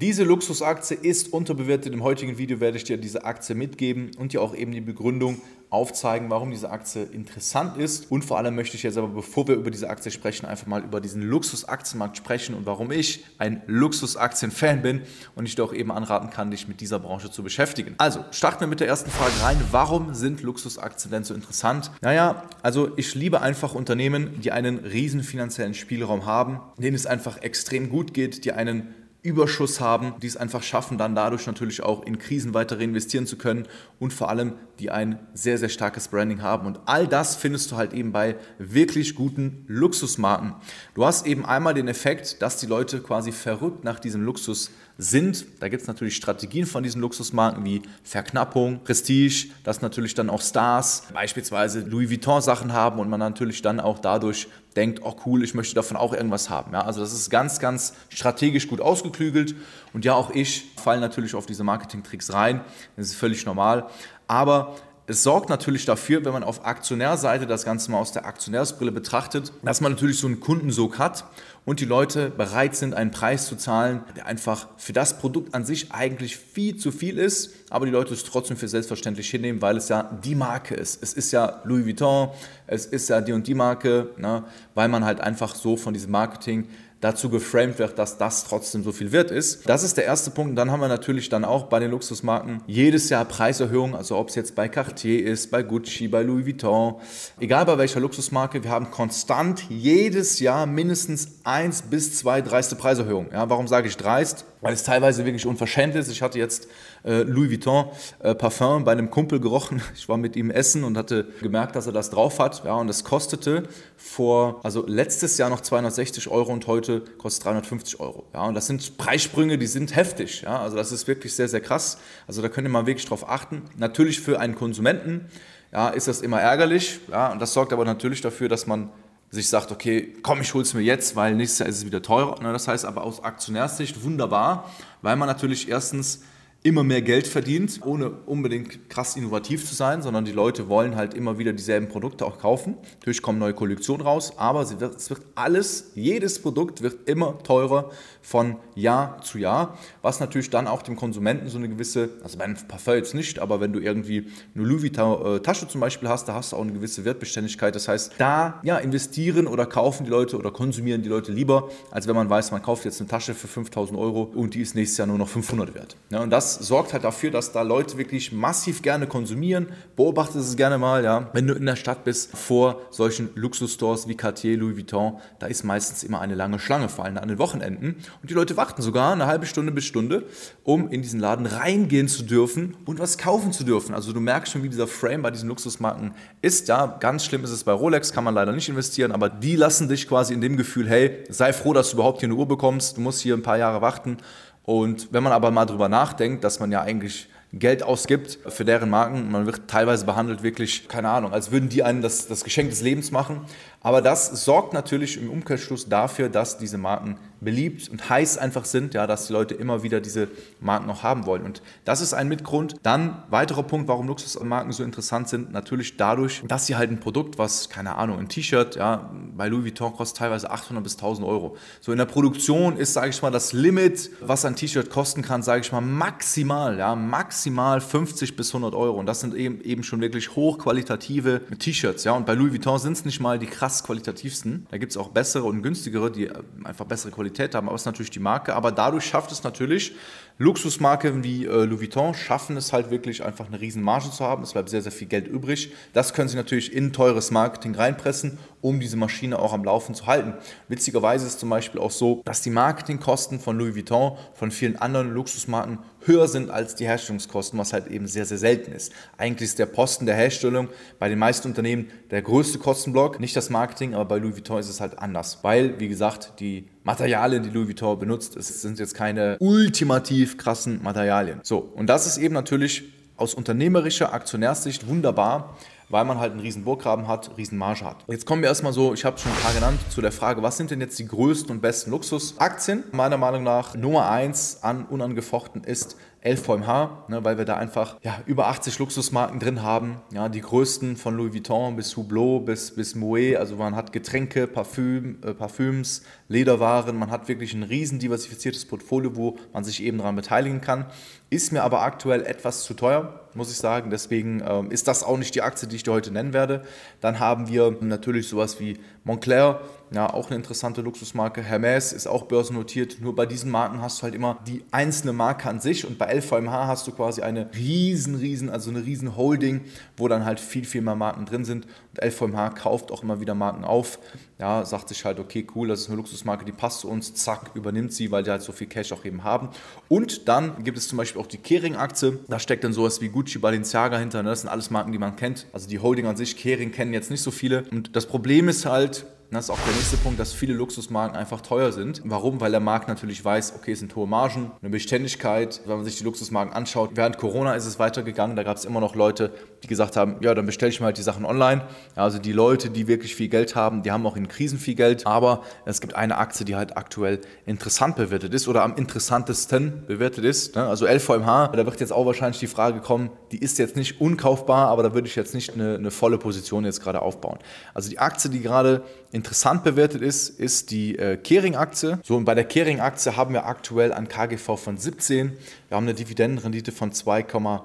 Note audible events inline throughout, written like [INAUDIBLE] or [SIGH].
Diese Luxusaktie ist unterbewertet. Im heutigen Video werde ich dir diese Aktie mitgeben und dir auch eben die Begründung aufzeigen, warum diese Aktie interessant ist. Und vor allem möchte ich jetzt aber, bevor wir über diese Aktie sprechen, einfach mal über diesen Luxusaktienmarkt sprechen und warum ich ein Luxusaktien-Fan bin und ich dir auch eben anraten kann, dich mit dieser Branche zu beschäftigen. Also, starten wir mit der ersten Frage rein. Warum sind Luxusaktien denn so interessant? Naja, also ich liebe einfach Unternehmen, die einen riesen finanziellen Spielraum haben, denen es einfach extrem gut geht, die einen Überschuss haben, die es einfach schaffen, dann dadurch natürlich auch in Krisen weiter reinvestieren zu können und vor allem, die ein sehr, sehr starkes Branding haben. Und all das findest du halt eben bei wirklich guten Luxusmarken. Du hast eben einmal den Effekt, dass die Leute quasi verrückt nach diesem Luxus sind. Da gibt es natürlich Strategien von diesen Luxusmarken wie Verknappung, Prestige, dass natürlich dann auch Stars beispielsweise Louis Vuitton Sachen haben und man natürlich dann auch dadurch denkt, oh cool, ich möchte davon auch irgendwas haben. Ja, also das ist ganz, ganz strategisch gut ausgeklügelt und ja, auch ich falle natürlich auf diese Marketing-Tricks rein. Das ist völlig normal. Aber es sorgt natürlich dafür, wenn man auf Aktionärseite das Ganze mal aus der Aktionärsbrille betrachtet, dass man natürlich so einen Kundensog hat und die Leute bereit sind, einen Preis zu zahlen, der einfach für das Produkt an sich eigentlich viel zu viel ist, aber die Leute es trotzdem für selbstverständlich hinnehmen, weil es ja die Marke ist. Es ist ja Louis Vuitton, es ist ja die und die Marke, ne, weil man halt einfach so von diesem Marketing dazu geframed wird, dass das trotzdem so viel wert ist. Das ist der erste Punkt. Und dann haben wir natürlich dann auch bei den Luxusmarken jedes Jahr Preiserhöhungen, also ob es jetzt bei Cartier ist, bei Gucci, bei Louis Vuitton, egal bei welcher Luxusmarke, wir haben konstant jedes Jahr mindestens eins bis zwei dreiste Preiserhöhungen. Ja, warum sage ich dreist? Weil es teilweise wirklich unverschämt ist. Ich hatte jetzt äh, Louis Vuitton äh, Parfum bei einem Kumpel gerochen. [LAUGHS] Ich war mit ihm essen und hatte gemerkt, dass er das drauf hat. Ja, und das kostete vor, also letztes Jahr noch 260 Euro und heute kostet 350 Euro. Ja, und das sind Preissprünge, die sind heftig. Ja, also das ist wirklich sehr, sehr krass. Also da könnt ihr mal wirklich drauf achten. Natürlich für einen Konsumenten ja, ist das immer ärgerlich. Ja, und das sorgt aber natürlich dafür, dass man sich sagt, okay, komm, ich hol's mir jetzt, weil nächstes Jahr ist es wieder teurer. Ne, das heißt aber aus Aktionärssicht wunderbar, weil man natürlich erstens immer mehr Geld verdient, ohne unbedingt krass innovativ zu sein, sondern die Leute wollen halt immer wieder dieselben Produkte auch kaufen. Natürlich kommen neue Kollektionen raus, aber es wird alles, jedes Produkt wird immer teurer von Jahr zu Jahr, was natürlich dann auch dem Konsumenten so eine gewisse, also bei einem Parfum jetzt nicht, aber wenn du irgendwie eine Louis Vuitton äh, Tasche zum Beispiel hast, da hast du auch eine gewisse Wertbeständigkeit. Das heißt, da ja, investieren oder kaufen die Leute oder konsumieren die Leute lieber, als wenn man weiß, man kauft jetzt eine Tasche für 5000 Euro und die ist nächstes Jahr nur noch 500 wert. Ja, und das sorgt halt dafür, dass da Leute wirklich massiv gerne konsumieren. Beobachte es gerne mal, ja. Wenn du in der Stadt bist, vor solchen Luxusstores wie Cartier, Louis Vuitton, da ist meistens immer eine lange Schlange, vor allem an den Wochenenden. Und die Leute warten sogar eine halbe Stunde bis Stunde, um in diesen Laden reingehen zu dürfen und was kaufen zu dürfen. Also du merkst schon, wie dieser Frame bei diesen Luxusmarken ist. Ja, ganz schlimm ist es bei Rolex, kann man leider nicht investieren, aber die lassen dich quasi in dem Gefühl, hey, sei froh, dass du überhaupt hier eine Uhr bekommst, du musst hier ein paar Jahre warten und wenn man aber mal drüber nachdenkt, dass man ja eigentlich Geld ausgibt für deren Marken, man wird teilweise behandelt wirklich, keine Ahnung, als würden die einen das, das Geschenk des Lebens machen. Aber das sorgt natürlich im Umkehrschluss dafür, dass diese Marken beliebt und heiß einfach sind, ja, dass die Leute immer wieder diese Marken noch haben wollen. Und das ist ein Mitgrund. Dann weiterer Punkt, warum Luxusmarken so interessant sind, natürlich dadurch, dass sie halt ein Produkt, was, keine Ahnung, ein T-Shirt, ja, bei Louis Vuitton kostet teilweise 800 bis 1000 Euro. So in der Produktion ist, sage ich mal, das Limit, was ein T-Shirt kosten kann, sage ich mal, maximal, ja, maximal 50 bis 100 Euro. Und das sind eben, eben schon wirklich hochqualitative T-Shirts, ja. Und bei Louis Vuitton sind es nicht mal die krass krass qualitativsten. Da gibt es auch bessere und günstigere, die äh, einfach bessere Qualität haben, aber es ist natürlich die Marke. Aber dadurch schafft es natürlich, Luxusmarken wie äh, Louis Vuitton schaffen es halt wirklich einfach eine riesen Marge zu haben. Es bleibt sehr, sehr viel Geld übrig. Das können sie natürlich in teures Marketing reinpressen, um diese Maschine auch am Laufen zu halten. Witzigerweise ist zum Beispiel auch so, dass die Marketingkosten von Louis Vuitton von vielen anderen Luxusmarken höher sind als die Herstellungskosten, was halt eben sehr, sehr selten ist. Eigentlich ist der Posten der Herstellung bei den meisten Unternehmen der größte Kostenblock, nicht das Marketing, aber bei Louis Vuitton ist es halt anders, weil, wie gesagt, die Materialien, die Louis Vuitton benutzt, es sind jetzt keine ultimativ krassen Materialien. So, und das ist eben natürlich aus unternehmerischer Aktionärssicht wunderbar, weil man halt einen riesen Burggraben hat, riesen Marge hat. Jetzt kommen wir erstmal so, ich habe schon ein paar genannt, zu der Frage, was sind denn jetzt die größten und besten Luxusaktien? Meiner Meinung nach Nummer eins an unangefochten ist LVMH, ne, weil wir da einfach ja, über 80 Luxusmarken drin haben. Ja, die größten von Louis Vuitton bis Hublot bis, bis Moet. Also man hat Getränke, Parfüm, äh, Parfüms, Lederwaren. Man hat wirklich ein riesen diversifiziertes Portfolio, wo man sich eben daran beteiligen kann. Ist mir aber aktuell etwas zu teuer, muss ich sagen. Deswegen ähm, ist das auch nicht die Aktie, die ich dir heute nennen werde. Dann haben wir natürlich sowas wie Montclair, ja, auch eine interessante Luxusmarke. Hermes ist auch börsennotiert. Nur bei diesen Marken hast du halt immer die einzelne Marke an sich und bei LVMH hast du quasi eine riesen, riesen, also eine riesen Holding, wo dann halt viel, viel mehr Marken drin sind. Und LVMH kauft auch immer wieder Marken auf. Ja, sagt sich halt, okay, cool, das ist eine Luxusmarke, die passt zu uns, zack, übernimmt sie, weil die halt so viel Cash auch eben haben. Und dann gibt es zum Beispiel auch die Kering-Aktie. Da steckt dann sowas wie Gucci, Balenciaga hinter. Ne? Das sind alles Marken, die man kennt. Also die Holding an sich, Kering kennen jetzt nicht so viele. Und das Problem ist halt, das ist auch der nächste Punkt, dass viele Luxusmarken einfach teuer sind. Warum? Weil der Markt natürlich weiß, okay, es sind hohe Margen, eine Beständigkeit. Wenn man sich die Luxusmarken anschaut, während Corona ist es weitergegangen, da gab es immer noch Leute, die gesagt haben, ja, dann bestelle ich mir halt die Sachen online. Also die Leute, die wirklich viel Geld haben, die haben auch in Krisen viel Geld. Aber es gibt eine Aktie, die halt aktuell interessant bewertet ist oder am interessantesten bewertet ist. Ne? Also LVMH, da wird jetzt auch wahrscheinlich die Frage kommen, die ist jetzt nicht unkaufbar, aber da würde ich jetzt nicht eine, eine volle Position jetzt gerade aufbauen. Also die Aktie, die gerade interessant bewertet ist, ist die äh, Kering-Aktie. So, und bei der Kering-Aktie haben wir aktuell ein KGV von 17. Wir haben eine Dividendenrendite von 2,8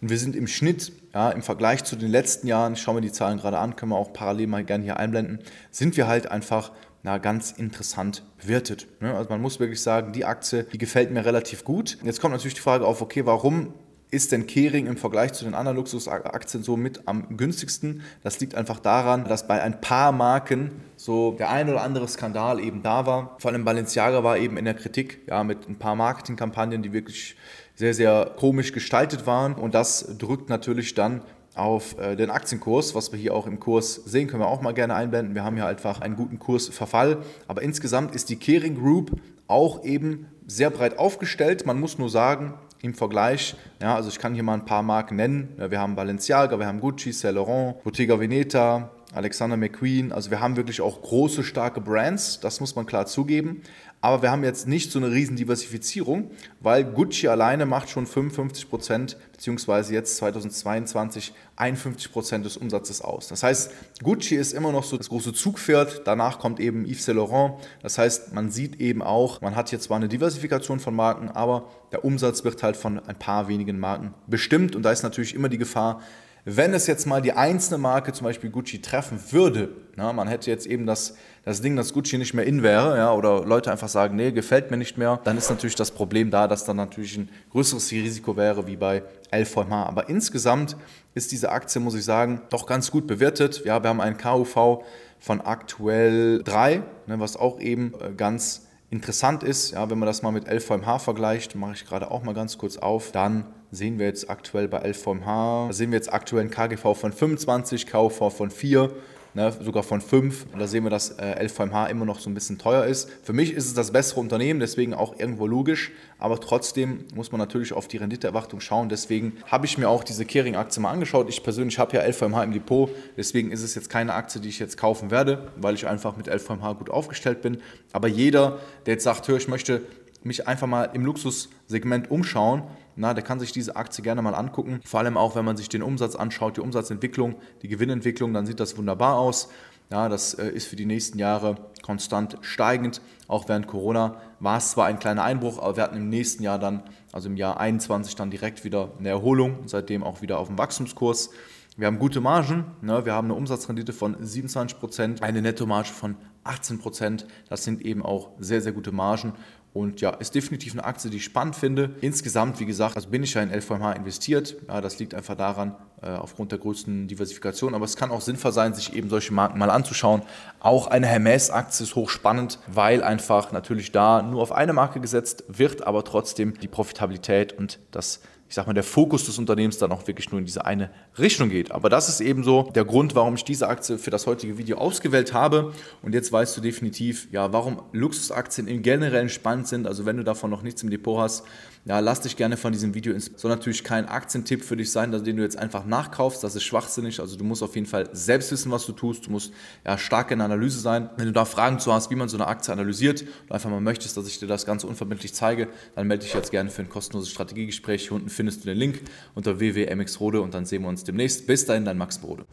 und wir sind im Schnitt, ja, im Vergleich zu den letzten Jahren, ich schaue mir die Zahlen gerade an, können wir auch parallel mal gerne hier einblenden, sind wir halt einfach na, ganz interessant bewertet. Ne? Also man muss wirklich sagen, die Aktie, die gefällt mir relativ gut. Jetzt kommt natürlich die Frage auf, okay, warum ist denn Kering im Vergleich zu den anderen Luxusaktien so mit am günstigsten? Das liegt einfach daran, dass bei ein paar Marken so der ein oder andere Skandal eben da war. Vor allem Balenciaga war eben in der Kritik, ja, mit ein paar Marketingkampagnen, die wirklich sehr, sehr komisch gestaltet waren. Und das drückt natürlich dann auf äh, den Aktienkurs, was wir hier auch im Kurs sehen, können wir auch mal gerne einblenden. Wir haben hier einfach einen guten Kursverfall. Aber insgesamt ist die Kering Group auch eben sehr breit aufgestellt. Man muss nur sagen, im Vergleich. Ja, also ich kann hier mal ein paar Marken nennen. Ja, wir haben Balenciaga, wir haben Gucci, Saint Laurent, Bottega Veneta, Alexander McQueen. Also wir haben wirklich auch große, starke Brands, das muss man klar zugeben. Aber wir haben jetzt nicht so eine riesen Diversifizierung, weil Gucci alleine macht schon 55 Prozent, beziehungsweise jetzt 2022 51 Prozent des Umsatzes aus. Das heißt, Gucci ist immer noch so das große Zugpferd. Danach kommt eben Yves Saint Laurent. Das heißt, man sieht eben auch, man hat jetzt zwar eine Diversifikation von Marken, aber der Umsatz wird halt von ein paar wenigen Marken bestimmt. Und da ist natürlich immer die Gefahr, wenn es jetzt mal die einzelne Marke, zum Beispiel Gucci, treffen würde, na, man hätte jetzt eben das, das Ding, dass Gucci nicht mehr in wäre, ja, oder Leute einfach sagen, nee, gefällt mir nicht mehr, dann ist natürlich das Problem da, dass dann natürlich ein größeres Risiko wäre wie bei LVMH. Aber insgesamt ist diese Aktie, muss ich sagen, doch ganz gut bewertet. Ja, wir haben einen KUV von aktuell 3, ne, was auch eben äh, ganz interessant ist. Ja, wenn man das mal mit LVMH vergleicht, mache ich gerade auch mal ganz kurz auf, dann sehen wir jetzt aktuell bei LVMH, da sehen wir jetzt aktuell ein KGV von 25, KV von 4, ne, sogar von 5. Und da sehen wir, dass äh, LVMH immer noch so ein bisschen teuer ist. Für mich ist es das bessere Unternehmen, deswegen auch irgendwo logisch, aber trotzdem muss man natürlich auf die Renditeerwartung schauen. Deswegen habe ich mir auch diese Kering-Aktie mal angeschaut. Ich persönlich habe ja LVMH im Depot, deswegen ist es jetzt keine Aktie, die ich jetzt kaufen werde, weil ich einfach mit LVMH gut aufgestellt bin. Aber jeder, der jetzt sagt, hör, ich möchte mich einfach mal im Luxussegment umschauen, na, der kann sich diese Aktie gerne mal angucken. Vor allem auch, wenn man sich den Umsatz anschaut, die Umsatzentwicklung, die Gewinnentwicklung, dann sieht das wunderbar aus. Ja, das äh, ist für die nächsten Jahre konstant steigend. Auch während Corona war es zwar ein kleiner Einbruch, aber wir hatten im nächsten Jahr dann, also im Jahr 21 dann direkt wieder eine Erholung, seitdem auch wieder auf dem Wachstumskurs. Wir haben gute Margen, ne? wir haben eine Umsatzrendite von 27%, eine Nettomarge von 18%. Das sind eben auch sehr, sehr gute Margen und ja, ist definitiv eine Aktie, die ich spannend finde. Insgesamt, wie gesagt, also bin ich ja in LVMH investiert. Ja, das liegt einfach daran, äh, aufgrund der größten Diversifikation. Aber es kann auch sinnvoll sein, sich eben solche Marken mal anzuschauen. Auch eine Hermes-Aktie ist hochspannend, weil einfach natürlich da nur auf eine Marke gesetzt wird, aber trotzdem die Profitabilität und das ich sag mal, der Fokus des Unternehmens dann auch wirklich nur in diese eine Richtung geht. Aber das ist eben so der Grund, warum ich diese Aktie für das heutige Video ausgewählt habe. Und jetzt weißt du definitiv, ja, warum Luxusaktien im Generellen spannend sind. Also wenn du davon noch nichts im Depot hast, ja, lass dich gerne von diesem Video ins. Soll natürlich kein Aktientipp für dich sein, den du jetzt einfach nachkaufst. Das ist schwachsinnig. Also du musst auf jeden Fall selbst wissen, was du tust. Du musst ja stark in der Analyse sein. Wenn du da Fragen zu hast, wie man so eine Aktie analysiert und einfach mal möchtest, dass ich dir das Ganze unverbindlich zeige, dann melde dich jetzt gerne für ein kostenloses Strategiegespräch. Hier unten findest du den Link unter www.mxrode und dann sehen wir uns demnächst. Bis dahin, dein Max Brode.